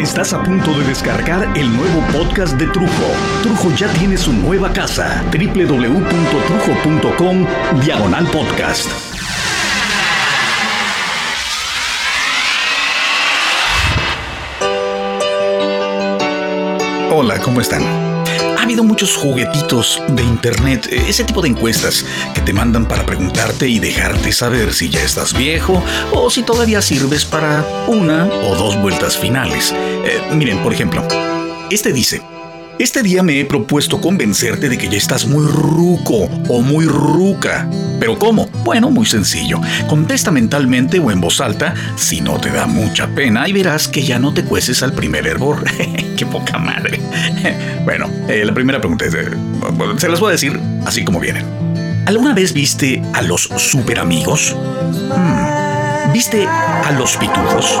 Estás a punto de descargar el nuevo podcast de Trujo. Trujo ya tiene su nueva casa, www.trujo.com, diagonal podcast. Hola, ¿cómo están? Ha habido muchos juguetitos de internet, ese tipo de encuestas que te mandan para preguntarte y dejarte saber si ya estás viejo o si todavía sirves para una o dos vueltas finales. Eh, miren, por ejemplo, este dice, este día me he propuesto convencerte de que ya estás muy ruco o muy ruca. ¿Pero cómo? Bueno, muy sencillo. Contesta mentalmente o en voz alta si no te da mucha pena y verás que ya no te cueces al primer hervor. ¡Qué poca madre! bueno, eh, la primera pregunta es, eh, se las voy a decir así como vienen. ¿Alguna vez viste a los super amigos? Hmm, ¿Viste a los pitujos?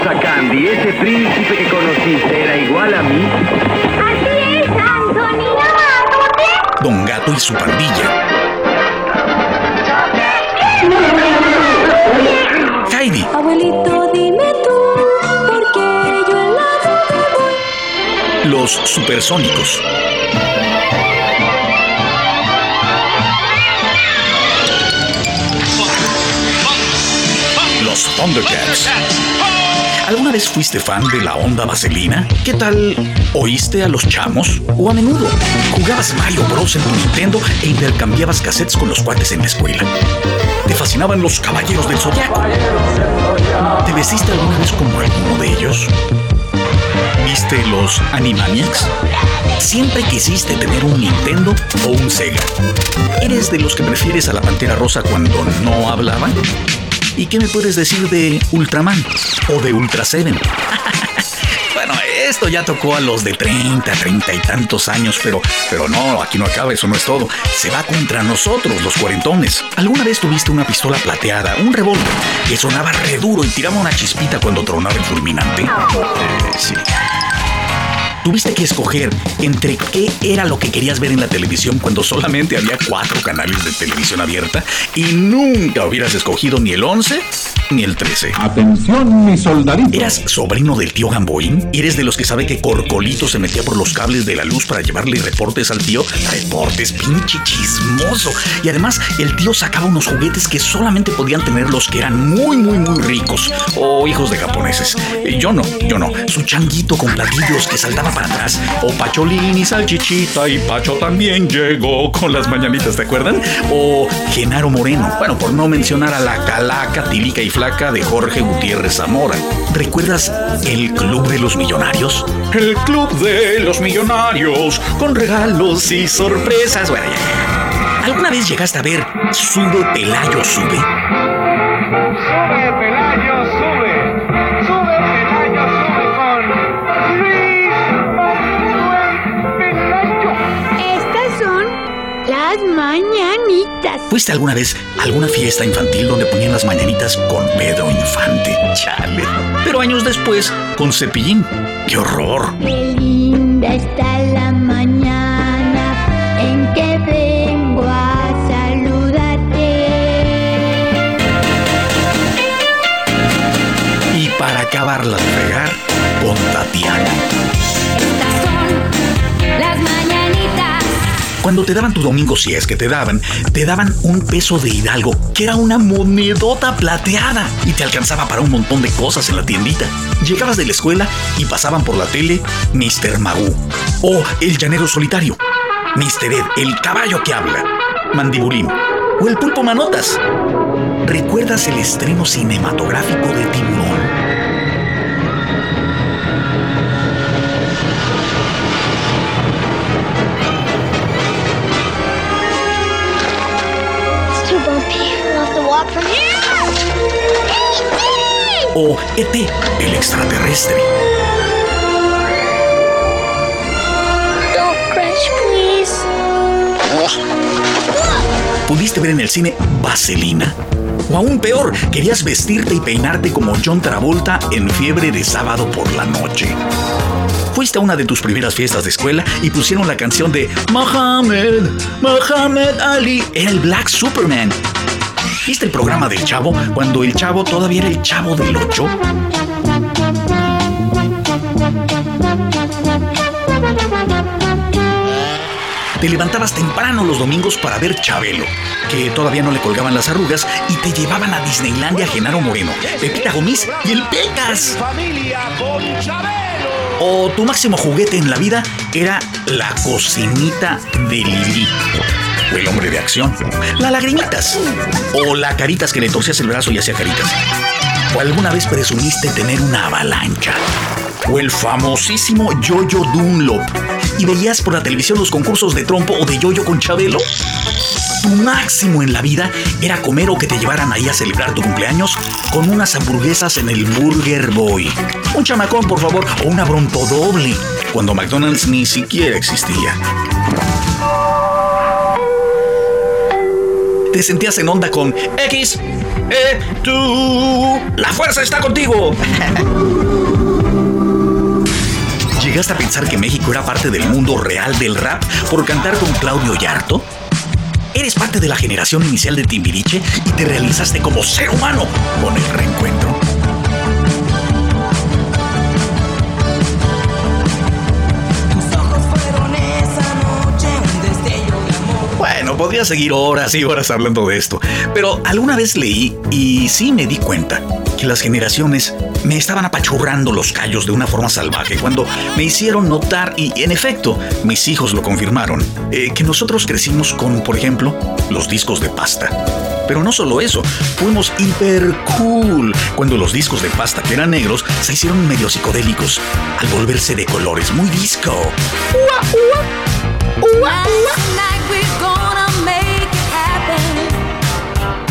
Cosa, Candy. ¿Ese príncipe que conociste era igual a mí? Así es, Anthony. Don Gato y su pandilla. Heidi. Abuelito, dime tú, ¿por qué yo lado me voy? Los supersónicos. Los Thundercats. ¿Alguna vez fuiste fan de la onda vaselina? ¿Qué tal oíste a los chamos? ¿O a menudo jugabas Mario Bros en tu Nintendo e intercambiabas cassettes con los cuates en la escuela? ¿Te fascinaban los caballeros del zodiaco? ¿Te vestiste alguna vez como alguno de ellos? ¿Viste los Animaniacs? Siempre quisiste tener un Nintendo o un Sega. ¿Eres de los que prefieres a la Pantera Rosa cuando no hablaban? ¿Y qué me puedes decir de Ultraman o de Ultra Seven? bueno, esto ya tocó a los de 30, 30 y tantos años, pero, pero no, aquí no acaba, eso no es todo. Se va contra nosotros, los cuarentones. ¿Alguna vez tuviste una pistola plateada, un revólver, que sonaba re duro y tiraba una chispita cuando tronaba el fulminante? Eh, tuviste que escoger entre qué era lo que querías ver en la televisión cuando solamente había cuatro canales de televisión abierta y nunca hubieras escogido ni el 11 ni el 13. Atención, mi soldadito. ¿Eras sobrino del tío Gamboín? ¿Eres de los que sabe que Corcolito se metía por los cables de la luz para llevarle reportes al tío? Reportes, pinche chismoso. Y además, el tío sacaba unos juguetes que solamente podían tener los que eran muy, muy, muy ricos o hijos de japoneses. Yo no, yo no. Su changuito con platillos que para atrás. O Pacholín y Salchichita y Pacho también llegó con las mañanitas, ¿te acuerdan? O Genaro Moreno. Bueno, por no mencionar a la Calaca, Tilica y Flaca de Jorge Gutiérrez Zamora. ¿Recuerdas el Club de los Millonarios? El Club de los Millonarios, con regalos y sorpresas. Bueno, ¿Alguna vez llegaste a ver Sube Pelayo Sube? Sube Pelayo las mañanitas. ¿Fuiste alguna vez a alguna fiesta infantil donde ponían las mañanitas con Pedro Infante? Chale. Pero años después, con Cepillín. ¡Qué horror! Qué linda está la mañana en que vengo a saludarte. Y para acabarla de fregar, con Tatiana. Cuando te daban tu domingo, si es que te daban, te daban un peso de Hidalgo, que era una monedota plateada, y te alcanzaba para un montón de cosas en la tiendita. Llegabas de la escuela y pasaban por la tele Mr. Magoo, o El Llanero Solitario, Mr. Ed, el caballo que habla, Mandibulín, o el Pulpo Manotas. ¿Recuerdas el estreno cinematográfico de Tiburón? From here. o ET, el extraterrestre. Don't crash, please. ¿Pudiste ver en el cine Vaselina? O aún peor, querías vestirte y peinarte como John Travolta en fiebre de sábado por la noche. Fuiste a una de tus primeras fiestas de escuela y pusieron la canción de Mohammed, Mohammed Ali. Era el Black Superman. ¿Viste el programa del Chavo cuando el Chavo todavía era el Chavo del 8? Te levantabas temprano los domingos para ver Chabelo, que todavía no le colgaban las arrugas, y te llevaban a Disneylandia a Genaro Moreno, Pepita Gomis y el Pecas. O tu máximo juguete en la vida era la cocinita de Lili. El hombre de acción. La lagrimitas. O la caritas que le torcías el brazo y hacía caritas. ¿O alguna vez presumiste tener una avalancha? ¿O el famosísimo Yoyo Dunlop? ¿Y veías por la televisión los concursos de trompo o de yoyo con Chabelo? Tu máximo en la vida era comer o que te llevaran ahí a celebrar tu cumpleaños con unas hamburguesas en el Burger Boy. Un chamacón, por favor, o una bronto doble, cuando McDonald's ni siquiera existía. Te sentías en onda con X, E, tú. La fuerza está contigo. ¿Llegaste a pensar que México era parte del mundo real del rap por cantar con Claudio Yarto? ¿Eres parte de la generación inicial de Timbiriche y te realizaste como ser humano con el reencuentro? Podría seguir horas y horas hablando de esto, pero alguna vez leí y sí me di cuenta que las generaciones me estaban apachurrando los callos de una forma salvaje cuando me hicieron notar, y en efecto, mis hijos lo confirmaron, eh, que nosotros crecimos con, por ejemplo, los discos de pasta. Pero no solo eso, fuimos hiper cool cuando los discos de pasta que eran negros se hicieron medio psicodélicos al volverse de colores muy disco. Tonight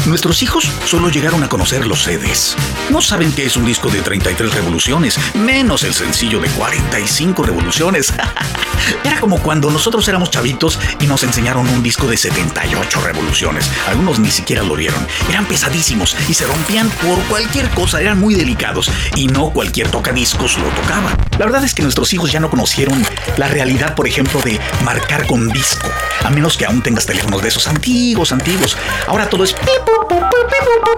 Nuestros hijos solo llegaron a conocer los CDs. No saben qué es un disco de 33 revoluciones, menos el sencillo de 45 revoluciones. Era como cuando nosotros éramos chavitos y nos enseñaron un disco de 78 revoluciones. Algunos ni siquiera lo vieron. Eran pesadísimos y se rompían por cualquier cosa, eran muy delicados y no cualquier tocadiscos lo tocaba. La verdad es que nuestros hijos ya no conocieron la realidad, por ejemplo, de marcar con disco, a menos que aún tengas teléfonos de esos antiguos, antiguos. Ahora todo es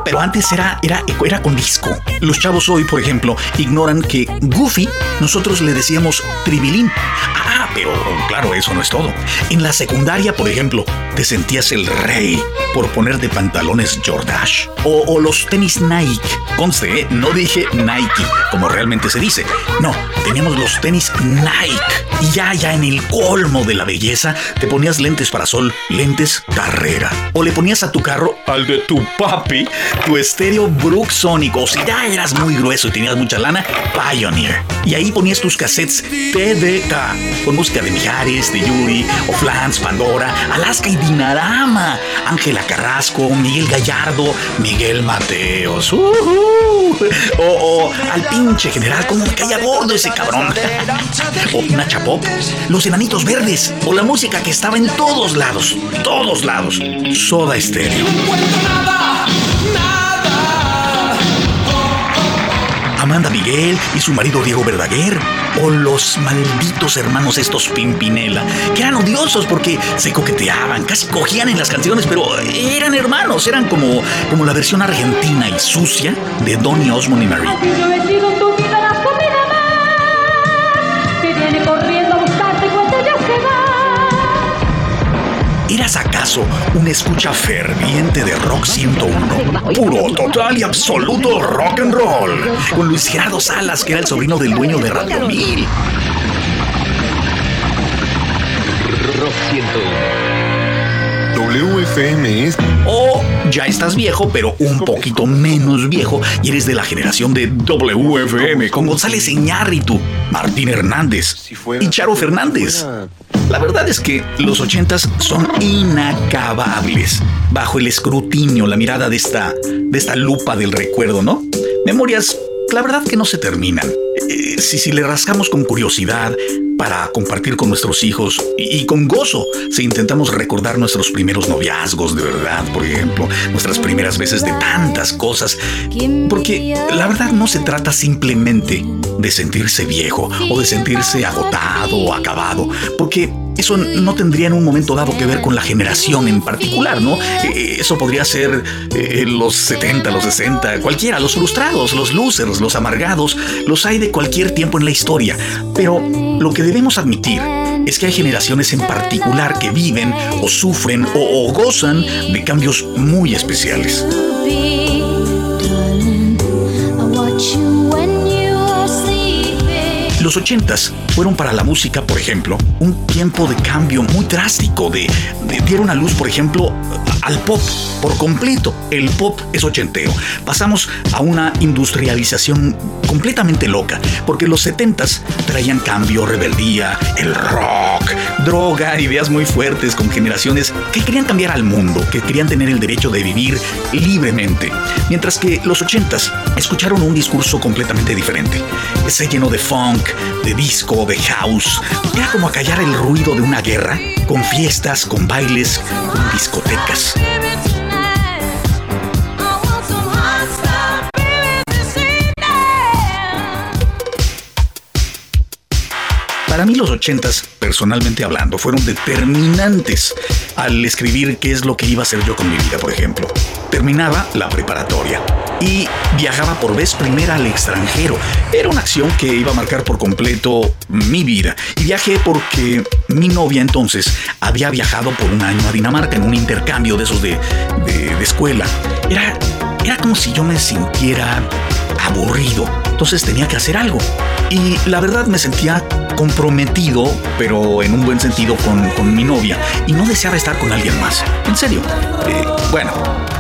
pero antes era, era, era con disco. Los chavos hoy, por ejemplo, ignoran que Goofy nosotros le decíamos tribilín. Ah, pero claro, eso no es todo. En la secundaria, por ejemplo, te sentías el rey por ponerte pantalones Jordache o, o los tenis Nike. Conste, ¿eh? no dije Nike, como realmente se dice. No, teníamos los tenis Nike. Y ya, ya en el colmo de la belleza, te ponías lentes para sol, lentes carrera. O le ponías a tu carro, al de tu papi, tu estéreo Brook Sonic. O si ya eras muy grueso y tenías mucha lana, Pioneer. Y ahí ponías tus cassettes TDK, con música de Mijares, de Yuri, o Flans, Pandora, Alaska y Dinarama, Ángela Carrasco, Miguel Gallardo, Miguel Mateos. ¡Uhú! O, al pinche general, como me caía gordo ese cabrón. o Nacha Pop, los enanitos verdes, o la música que estaba en todos lados, todos lados. Soda Stereo. Miguel y su marido Diego Verdaguer, o los malditos hermanos estos Pimpinela, que eran odiosos porque se coqueteaban, casi cogían en las canciones, pero eran hermanos, eran como, como la versión argentina y sucia de Donny Osmond y Mary. ¿Eras acaso un escucha ferviente de Rock 101? Puro, total y absoluto rock and roll. Con Luis Gerardo Salas, que era el sobrino del dueño de Radio 1000. Rock 101. WFM es O ya estás viejo, pero un poquito menos viejo, y eres de la generación de WFM, con González Iñárritu, Martín Hernández y Charo Fernández. La verdad es que los ochentas son inacabables, bajo el escrutinio, la mirada de esta, de esta lupa del recuerdo, ¿no? Memorias, la verdad que no se terminan. Eh, si, si le rascamos con curiosidad, para compartir con nuestros hijos y, y con gozo si intentamos recordar nuestros primeros noviazgos de verdad, por ejemplo, nuestras primeras veces de tantas cosas. Porque la verdad no se trata simplemente de sentirse viejo o de sentirse agotado o acabado, porque eso no tendría en un momento dado que ver con la generación en particular, ¿no? Eh, Eso podría ser eh, los 70, los 60, cualquiera, los frustrados, los losers, los amargados, los hay de cualquier tiempo en la historia. Pero lo que debemos admitir es que hay generaciones en particular que viven o sufren o, o gozan de cambios muy especiales. Los 80s fueron para la música, por ejemplo, un tiempo de cambio muy drástico, de, de- dieron a luz, por ejemplo, al pop por completo. El pop es ochentero. Pasamos a una industrialización completamente loca, porque los 70s traían cambio, rebeldía, el rock, droga, ideas muy fuertes con generaciones que querían cambiar al mundo, que querían tener el derecho de vivir libremente. Mientras que los 80s escucharon un discurso completamente diferente. Se llenó de funk, de disco, de house. Era como acallar el ruido de una guerra, con fiestas, con bailes, con discotecas. Para mí los ochentas, personalmente hablando, fueron determinantes al escribir qué es lo que iba a hacer yo con mi vida, por ejemplo. Terminaba la preparatoria y viajaba por vez primera al extranjero. Era una acción que iba a marcar por completo mi vida. Y viajé porque mi novia entonces había viajado por un año a Dinamarca en un intercambio de esos de, escuela. Era, era como si yo me sintiera aburrido. Entonces tenía que hacer algo. Y la verdad me sentía comprometido, pero en un buen sentido, con, con mi novia. Y no deseaba estar con alguien más. En serio. Eh, bueno.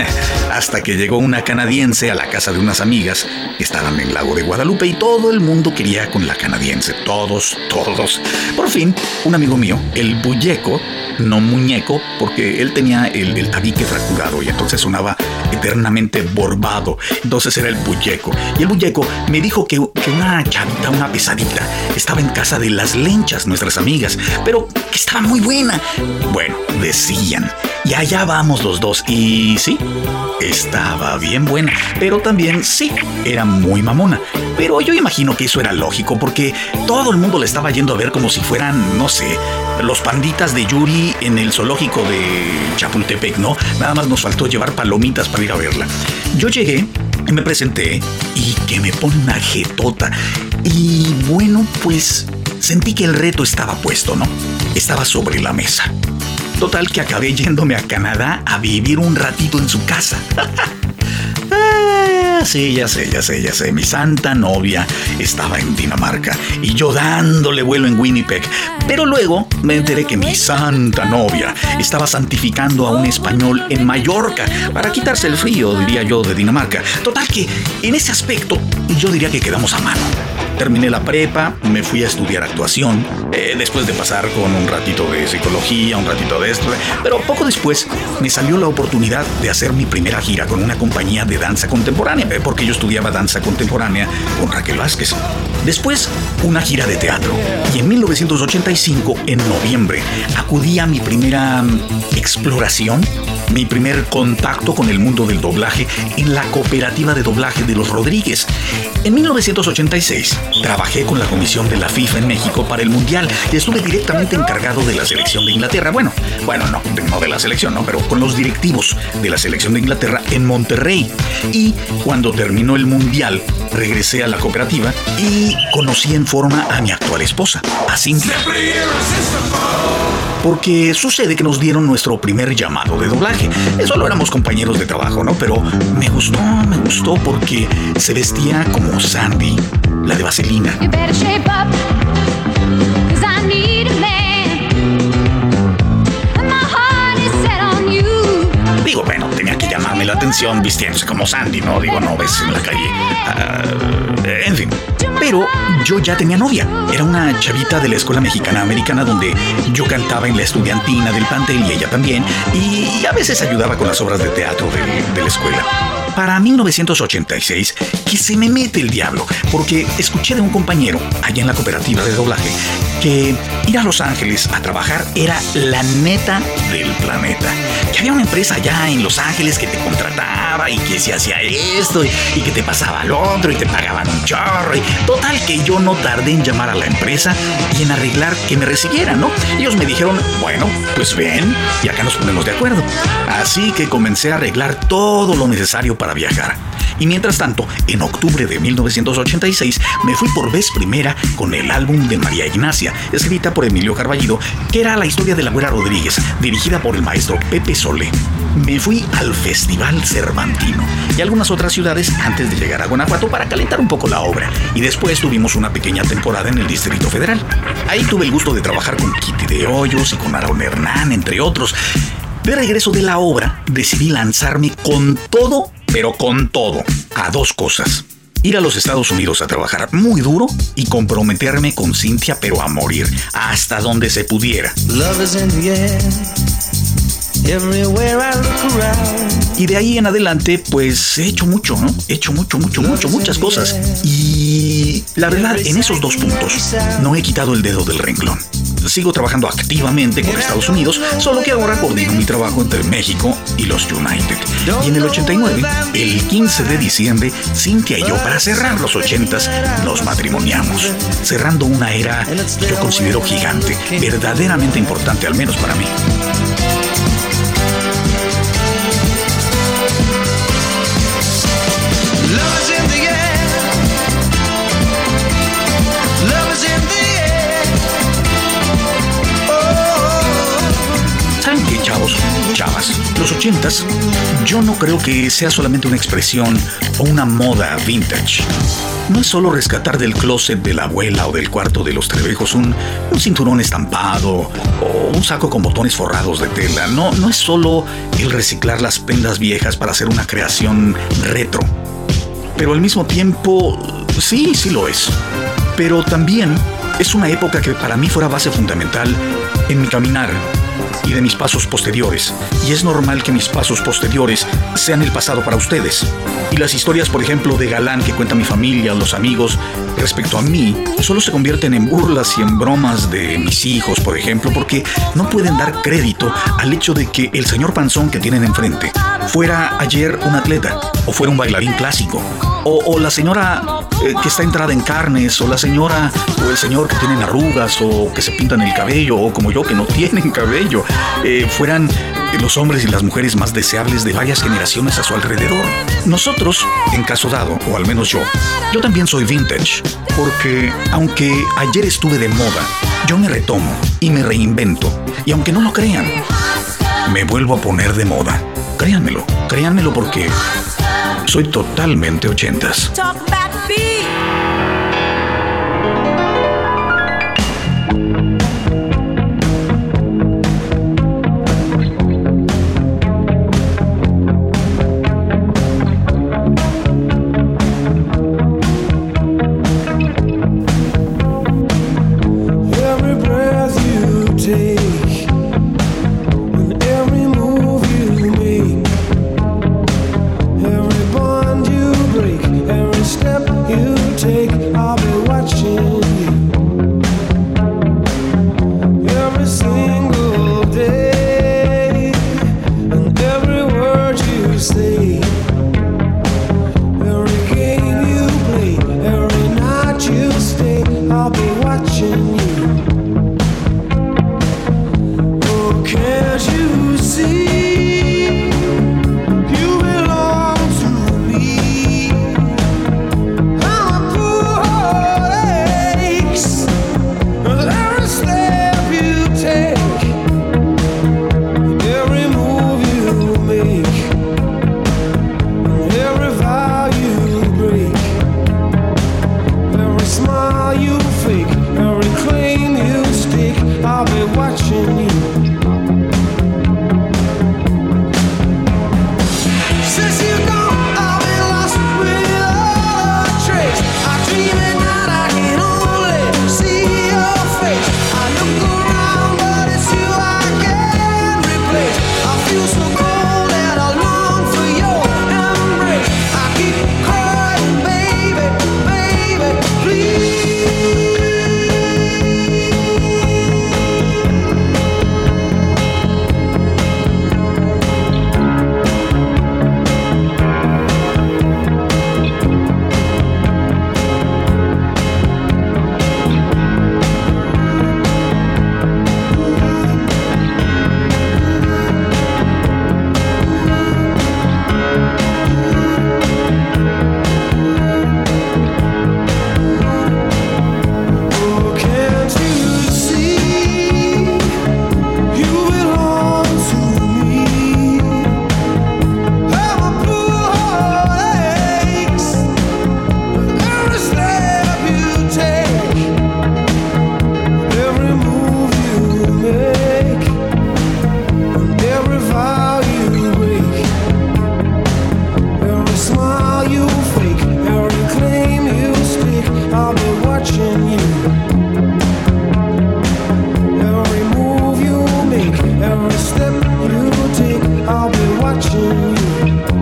Hasta que llegó una canadiense a la casa de unas amigas que estaban en el lago de Guadalupe y todo el mundo quería con la canadiense. Todos, todos. Por fin, un amigo mío, el bulleco, no muñeco, porque él tenía el, tabique fracturado y entonces sonaba eternamente borbado. Entonces era el bulleco. Y el bulleco me dijo que, que una chavita, una pesadita, estaba en casa de las lenchas, nuestras amigas, pero que estaba muy buena. Bueno, decían. Y allá vamos los dos. Y sí, estaba bien buena. Pero también sí, era muy mamona. Pero yo imagino que eso era lógico porque todo el mundo le estaba yendo a ver como si fueran, no sé, los panditas de Yuri en el zoológico de Chapultepec, ¿no? Nada más nos faltó llevar palomitas para ir a verla. Yo llegué me presenté y que me pone una jetota. Y bueno, pues sentí que el reto estaba puesto, ¿no? Estaba sobre la mesa. Total que acabé yéndome a Canadá a vivir un ratito en su casa. Ah, sí, ya sé, ya sé, ya sé. Mi santa novia estaba en Dinamarca y yo dándole vuelo en Winnipeg. Pero luego me enteré que mi santa novia estaba santificando a un español en Mallorca para quitarse el frío, diría yo, de Dinamarca. Total que en ese aspecto yo diría que quedamos a mano. Terminé la prepa, me fui a estudiar actuación, eh, después de pasar con un ratito de psicología, un ratito de esto, pero poco después me salió la oportunidad de hacer mi primera gira con una compañía de danza contemporánea, eh, porque yo estudiaba danza contemporánea con Raquel Vázquez. Después, una gira de teatro. Y en 1985, en noviembre, acudí a mi primera mm, exploración, mi primer contacto con el mundo del doblaje en la cooperativa de doblaje de los Rodríguez. En 1986 trabajé con la comisión de la FIFA en México para el Mundial y estuve directamente encargado de la selección de Inglaterra. Bueno, bueno, no, no de la selección, no, pero con los directivos de la selección de Inglaterra en Monterrey. Y cuando terminó el Mundial, regresé a la cooperativa y conocí en forma a mi actual esposa, a Cintia. Porque sucede que nos dieron nuestro primer llamado de doblaje. Solo éramos compañeros de trabajo, ¿no? Pero me gustó, me gustó porque se vestía como Sandy, la de Vaselina. La atención vistiéndose como Sandy, ¿no? Digo, no ves en la calle. Ah, en fin. Pero yo ya tenía novia. Era una chavita de la escuela mexicana americana donde yo cantaba en la estudiantina del plantel y ella también. Y a veces ayudaba con las obras de teatro de, de la escuela. para 1986 que se me mete el diablo, porque escuché de un compañero allá en la cooperativa de doblaje que ir a Los Ángeles a trabajar era la neta del planeta. Que había una empresa allá en Los Ángeles que te contrataba y que se hacía esto y, que te pasaba al otro y te pagaban un chorro. Y total que yo no tardé en llamar a la empresa y en arreglar que me recibieran, ¿no? Ellos me dijeron, bueno, pues ven y acá nos ponemos de acuerdo. Así que comencé a arreglar todo lo necesario para viajar. Y mientras tanto, en octubre de 1986 me fui por vez primera con el álbum de María Ignacia, escrita por Emilio Carballido, que era la historia de la Güera Rodríguez, dirigida por el maestro Pepe Solé. Me fui al Festival Cervantino y algunas otras ciudades antes de llegar a Guanajuato para calentar un poco la obra. Y después tuvimos una pequeña temporada en el Distrito Federal. Ahí tuve el gusto de trabajar con Kitty de Hoyos y con Aaron Hernán, entre otros. De regreso de la obra, decidí lanzarme con todo, pero con todo, a dos cosas. Ir a los Estados Unidos a trabajar muy duro y comprometerme con Cintia, pero a morir, hasta donde se pudiera. Love is in the air. Everywhere I look around. Y de ahí en adelante, pues he hecho mucho, ¿no? He hecho mucho, mucho, mucho, muchas cosas. Y la verdad, en esos dos puntos, no he quitado el dedo del renglón. Sigo trabajando activamente con Estados Unidos, solo que ahora coordino mi trabajo entre México y los United. Y en el 89, el 15 de diciembre, Cintia y yo, para cerrar los 80s, nos matrimoniamos, cerrando una era que yo considero gigante, verdaderamente importante, al menos para mí. Los ochentas, yo no creo que sea solamente una expresión o una moda vintage. No es solo rescatar del closet de la abuela o del cuarto de los trebejos un, un cinturón estampado o un saco con botones forrados de tela. No, no es solo el reciclar las prendas viejas para hacer una creación retro. Pero al mismo tiempo, sí, sí lo es. Pero también es una época que para mí fuera base fundamental en mi caminar y de mis pasos posteriores. Y es normal que mis pasos posteriores sean el pasado para ustedes. Y las historias, por ejemplo, de galán que cuenta mi familia los amigos respecto a mí, solo se convierten en burlas y en bromas de mis hijos, por ejemplo, porque no pueden dar crédito al hecho de que el señor panzón que tienen enfrente fuera ayer un atleta, o fuera un bailarín clásico, o, la señora eh, que está entrada en carnes, o la señora o el señor que tienen arrugas, o que se pintan el cabello, o como yo que no tienen cabello, eh, fueran los hombres y las mujeres más deseables de varias generaciones a su alrededor. Nosotros, en caso dado, o al menos yo, yo también soy vintage, porque aunque ayer estuve de moda, yo me retomo y me reinvento, y aunque no lo crean, me vuelvo a poner de moda. Créanmelo, créanmelo porque soy totalmente ochentas. watching you.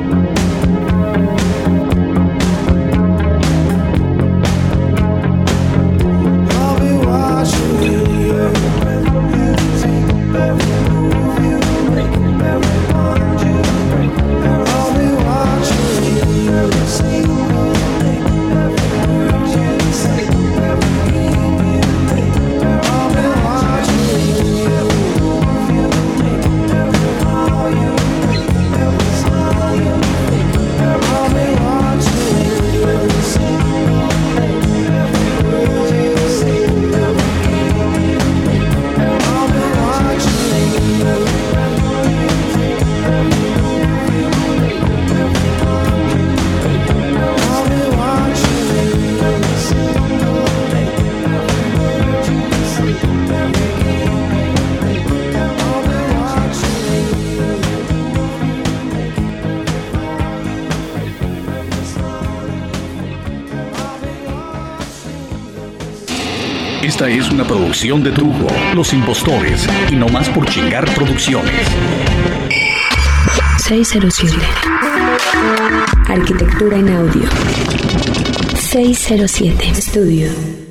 Es una producción de Trujo, Los Impostores y No Más por Chingar Producciones. 607. Arquitectura en audio. 607. Estudio.